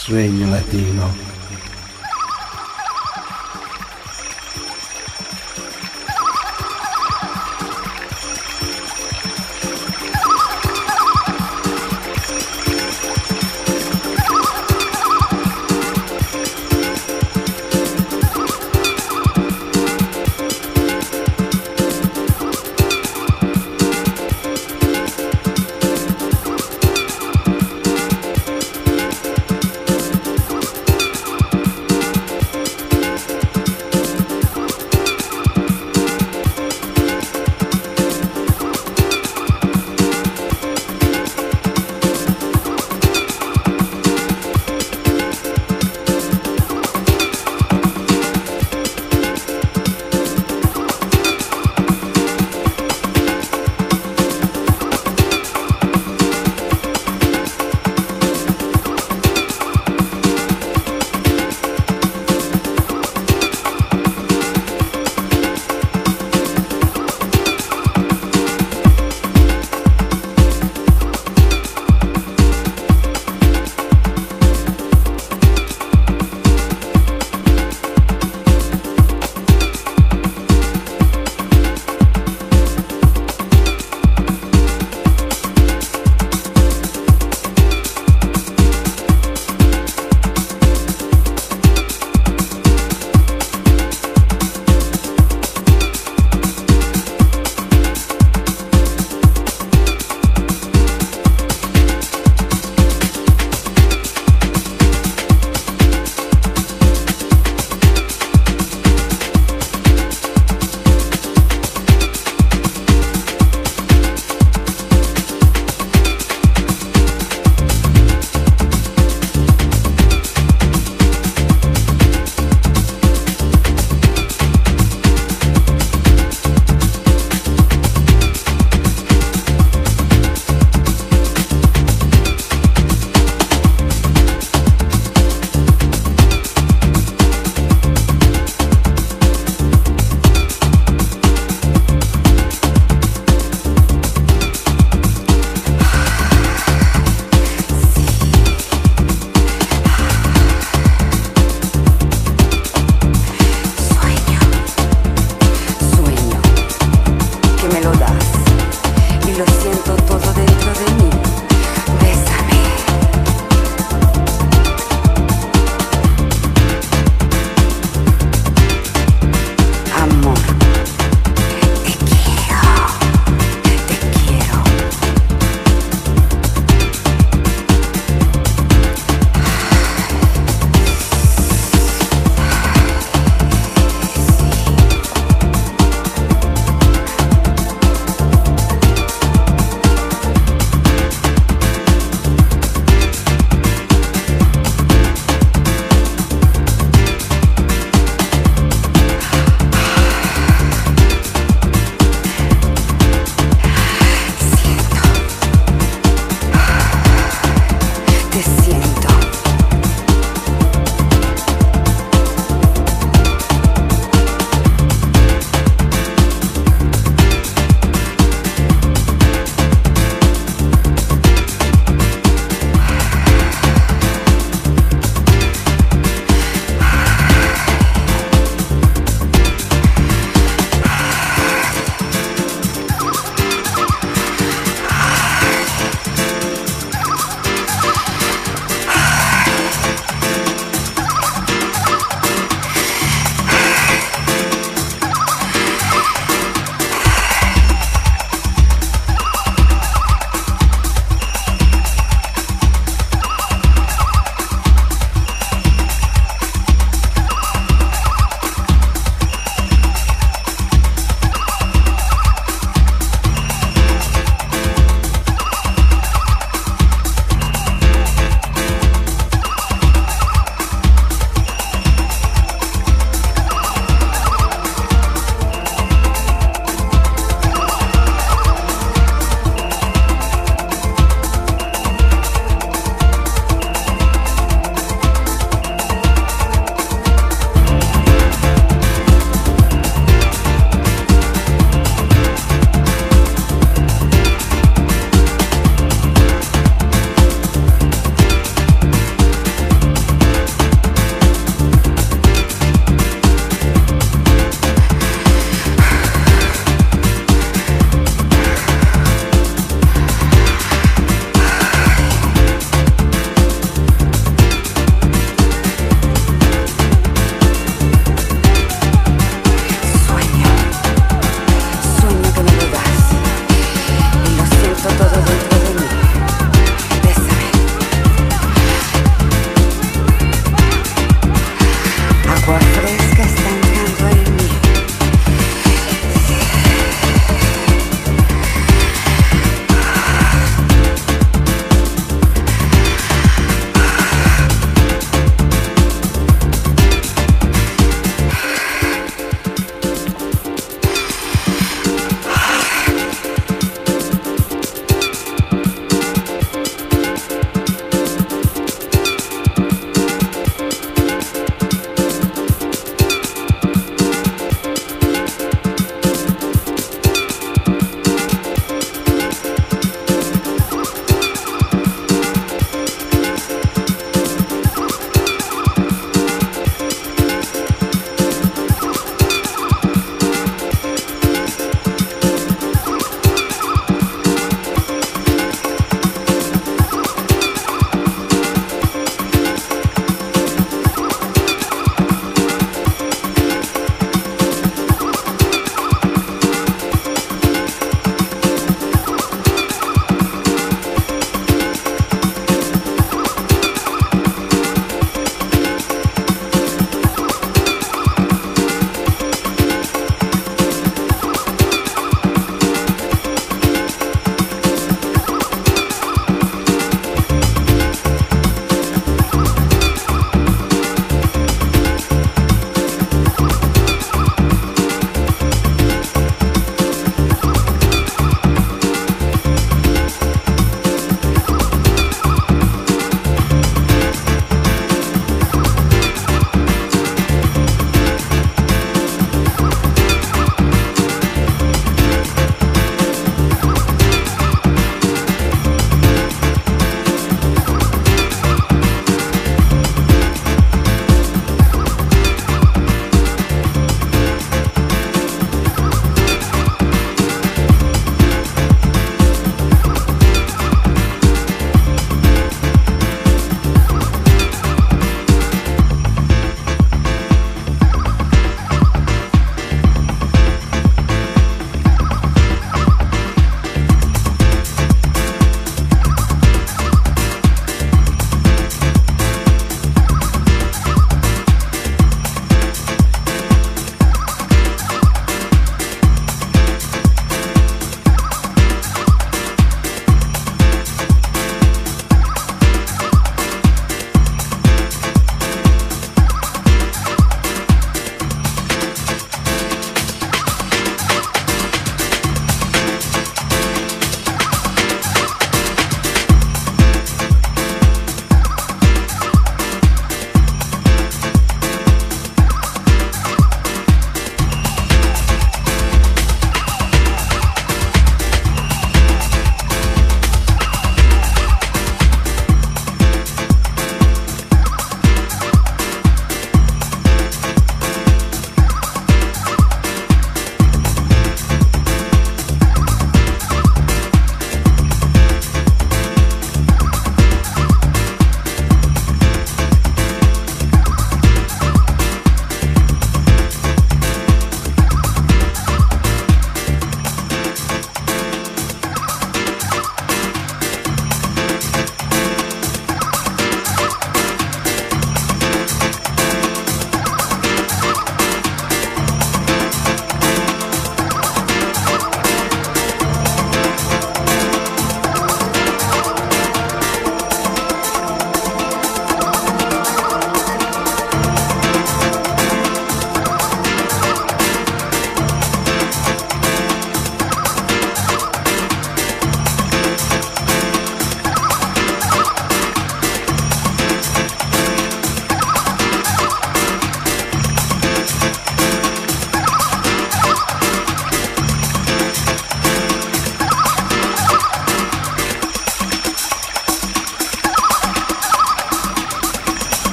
Sueño latino.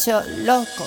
Chocho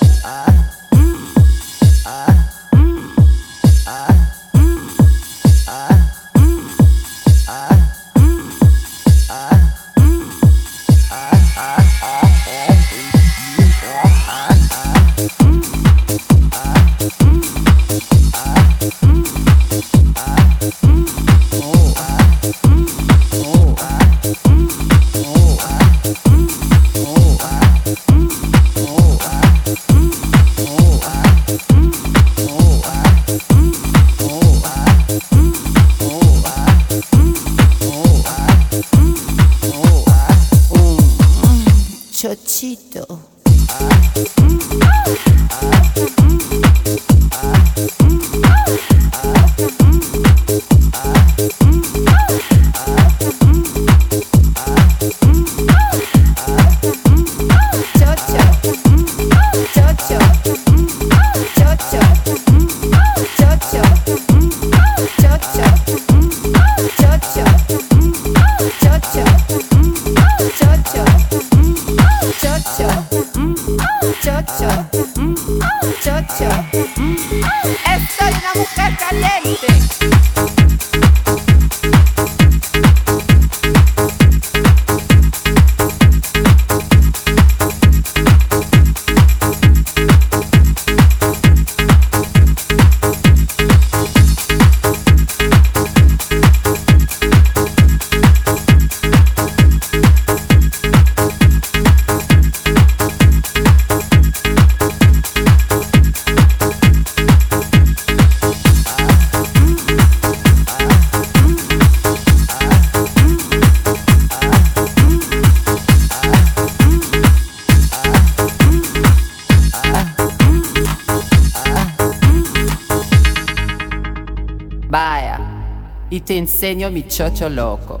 chocho loco.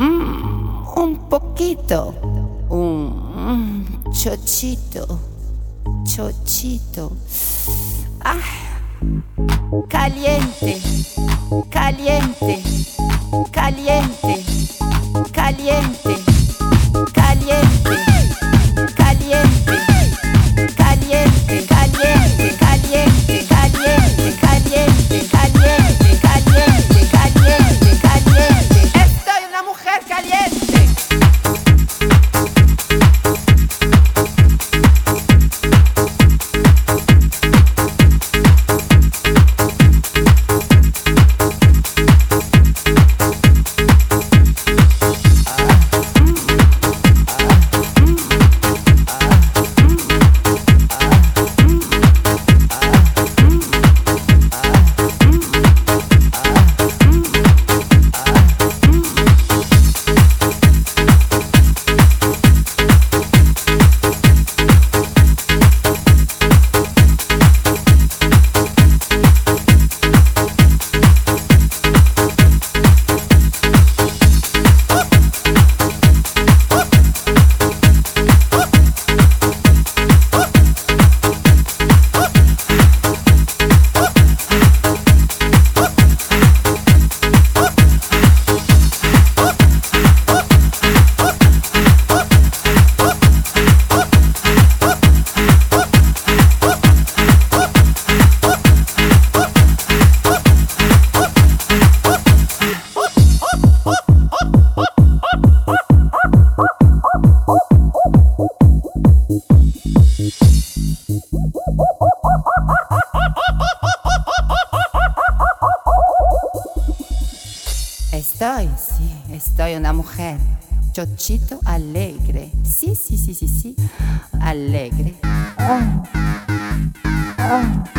Mm, un poquito. Un mm, chochito. Chochito. Ah, caliente. Caliente. Caliente. Caliente. Ah.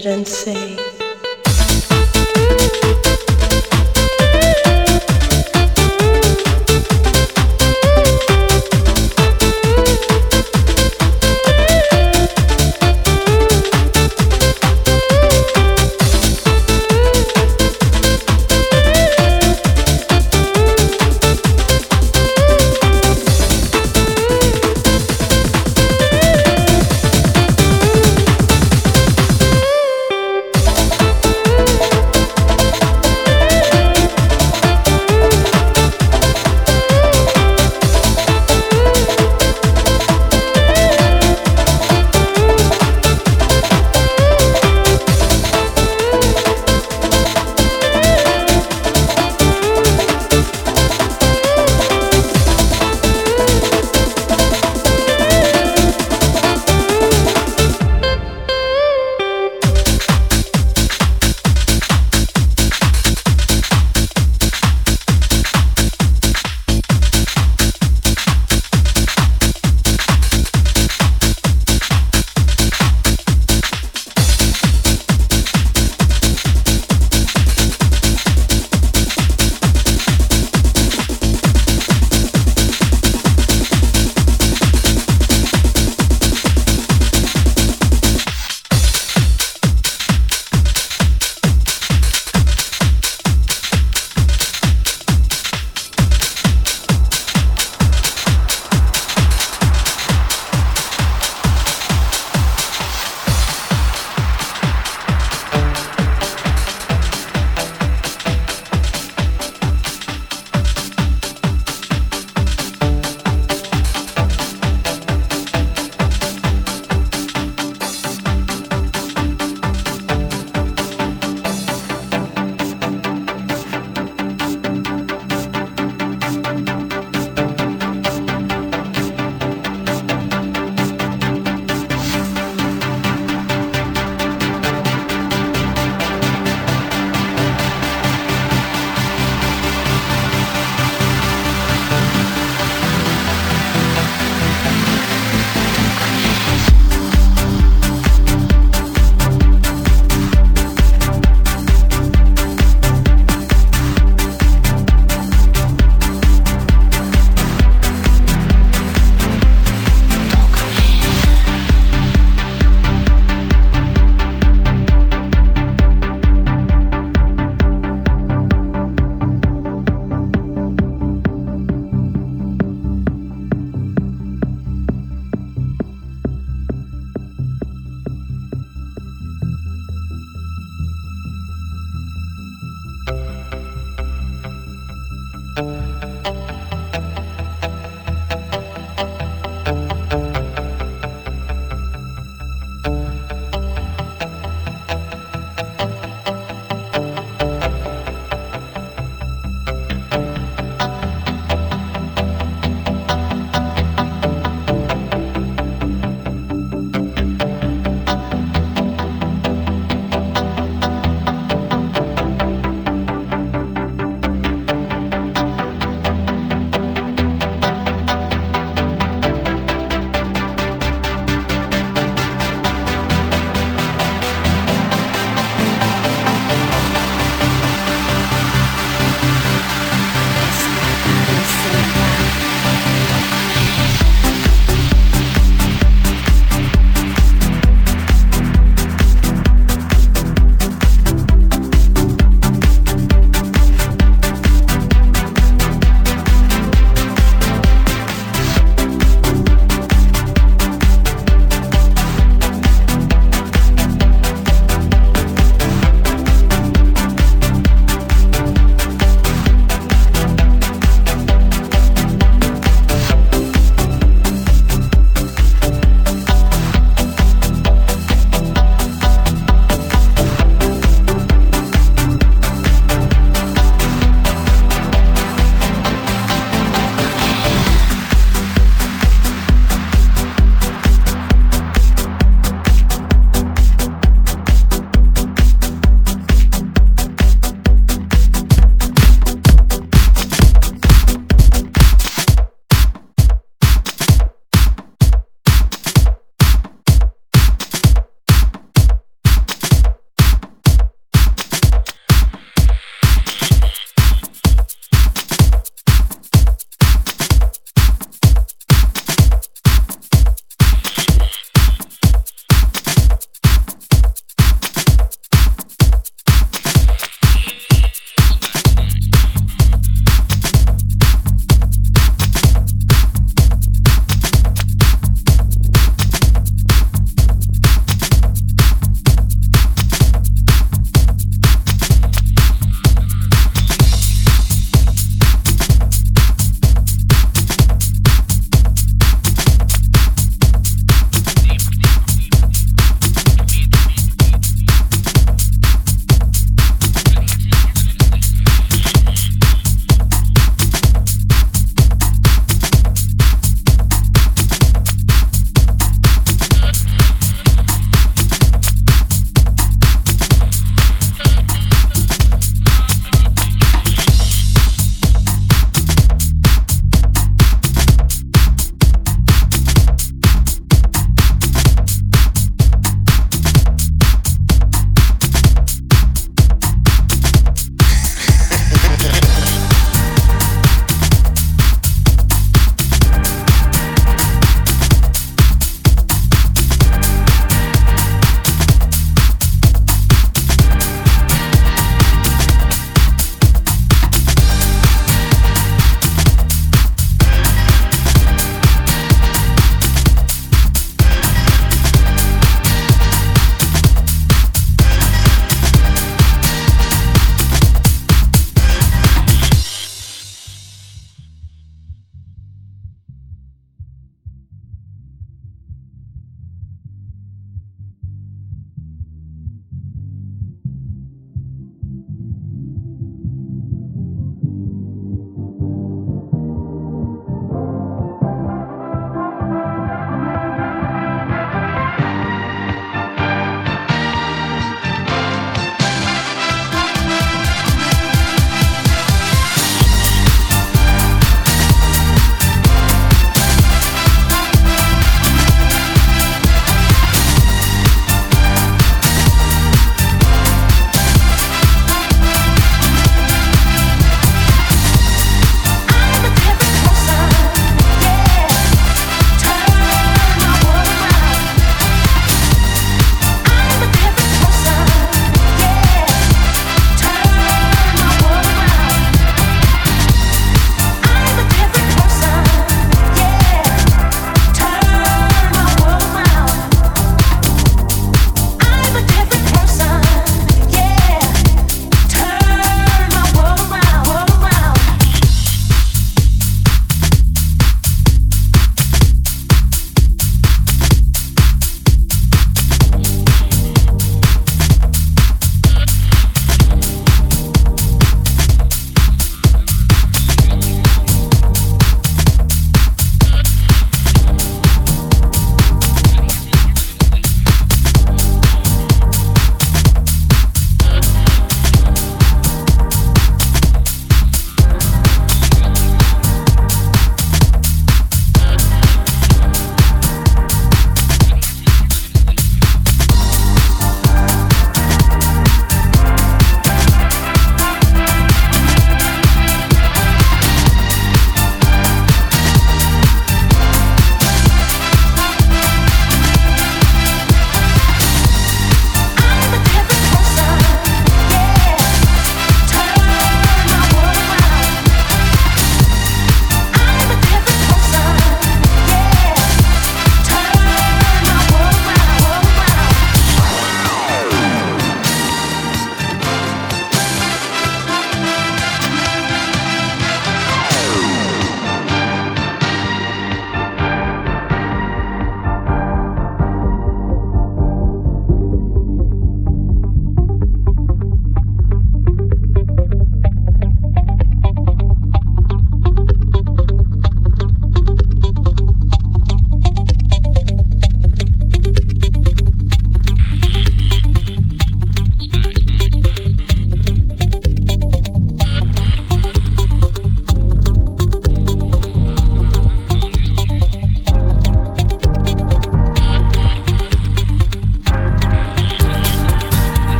didn't say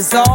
is all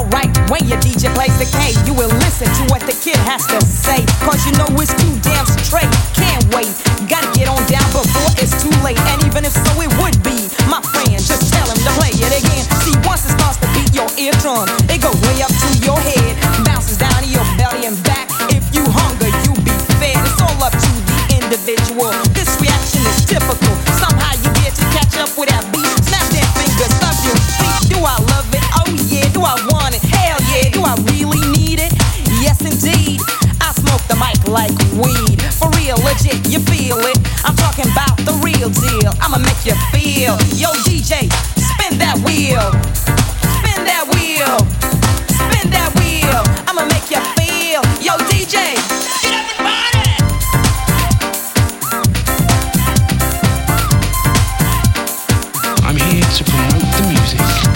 I'm here to promote the music.